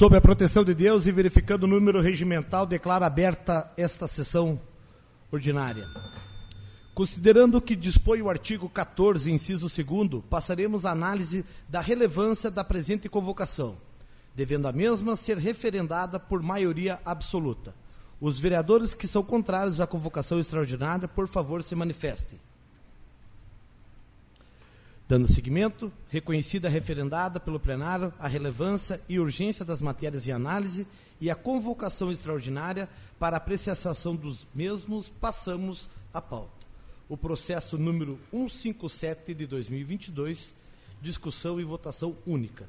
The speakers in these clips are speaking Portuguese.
Sob a proteção de Deus e verificando o número regimental, declaro aberta esta sessão ordinária. Considerando o que dispõe o artigo 14, inciso 2, passaremos à análise da relevância da presente convocação, devendo a mesma ser referendada por maioria absoluta. Os vereadores que são contrários à convocação extraordinária, por favor, se manifestem. Dando seguimento, reconhecida referendada pelo plenário a relevância e urgência das matérias em análise e a convocação extraordinária para apreciação dos mesmos, passamos à pauta. O processo número 157 de 2022, discussão e votação única.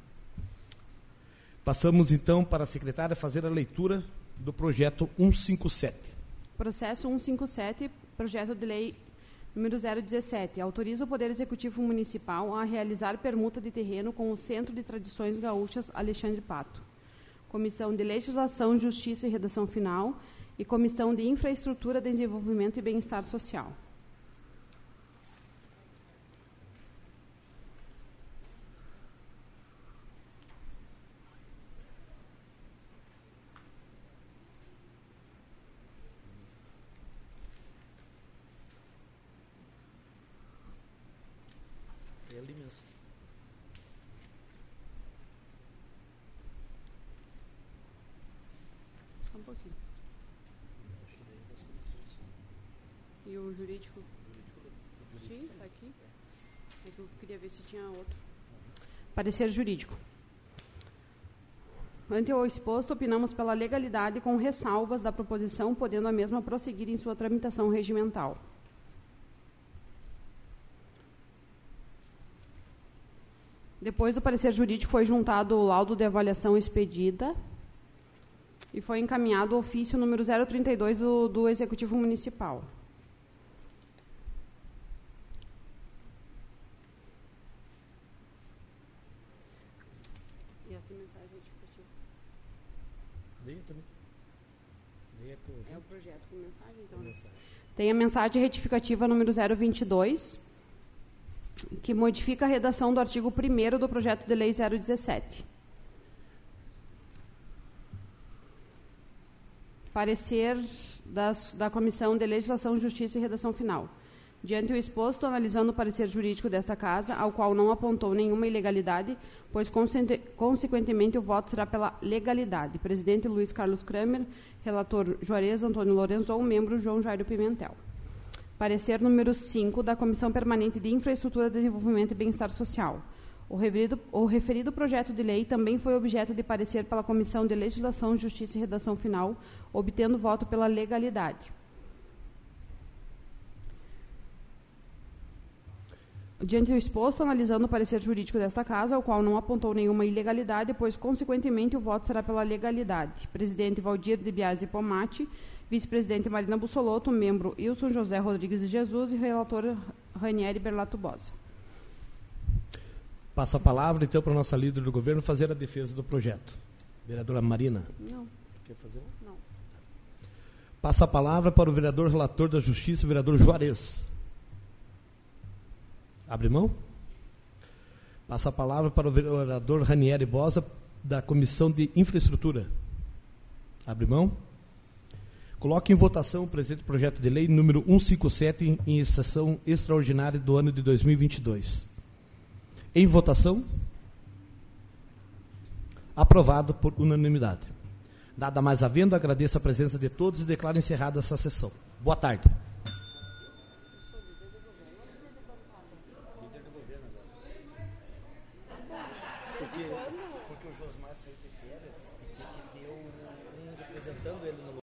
Passamos então para a secretária fazer a leitura do projeto 157. Processo 157, projeto de lei número 017, autoriza o Poder Executivo Municipal a realizar permuta de terreno com o Centro de Tradições Gaúchas Alexandre Pato. Comissão de Legislação, Justiça e Redação Final e Comissão de Infraestrutura, Desenvolvimento e Bem-Estar Social. Jurídico? Sim, está aqui. É eu queria ver se tinha outro. Parecer jurídico. Ante o exposto, opinamos pela legalidade com ressalvas da proposição, podendo a mesma prosseguir em sua tramitação regimental. Depois do parecer jurídico, foi juntado o laudo de avaliação expedida e foi encaminhado o ofício número 032 do, do Executivo Municipal. Tem a mensagem retificativa número 022, que modifica a redação do artigo 1 do projeto de lei 017. Parecer das, da Comissão de Legislação, Justiça e Redação Final. Diante o exposto, analisando o parecer jurídico desta Casa, ao qual não apontou nenhuma ilegalidade, pois, consequentemente, o voto será pela legalidade. Presidente Luiz Carlos Kramer, Relator Juarez Antônio Lourenço ou membro João Jairo Pimentel. Parecer número 5 da Comissão Permanente de Infraestrutura, Desenvolvimento e Bem-Estar Social. O referido, o referido, projeto de lei também foi objeto de parecer pela Comissão de Legislação, Justiça e Redação Final, obtendo voto pela legalidade. Diante do exposto, analisando o parecer jurídico desta Casa, ao qual não apontou nenhuma ilegalidade, pois, consequentemente, o voto será pela legalidade. Presidente Valdir de Biasi Pomati, vice-presidente Marina Bussolotto, membro Wilson José Rodrigues de Jesus e relator Ranieri Berlato Bosa. Passo a palavra, então, para a nossa líder do governo fazer a defesa do projeto. Vereadora Marina. Não. Quer fazer? Não. Passo a palavra para o vereador relator da Justiça, o vereador Juarez. Abre mão? Passa a palavra para o vereador Ranieri Bosa, da Comissão de Infraestrutura. Abre mão? Coloque em votação o presente projeto de lei número 157 em, sessão extraordinária do ano de 2022. Em votação. Aprovado por unanimidade. Nada mais havendo, agradeço a presença de todos e declaro encerrada essa sessão. Boa tarde. porque, porque o Josmar saiu de férias e que, um representando ele no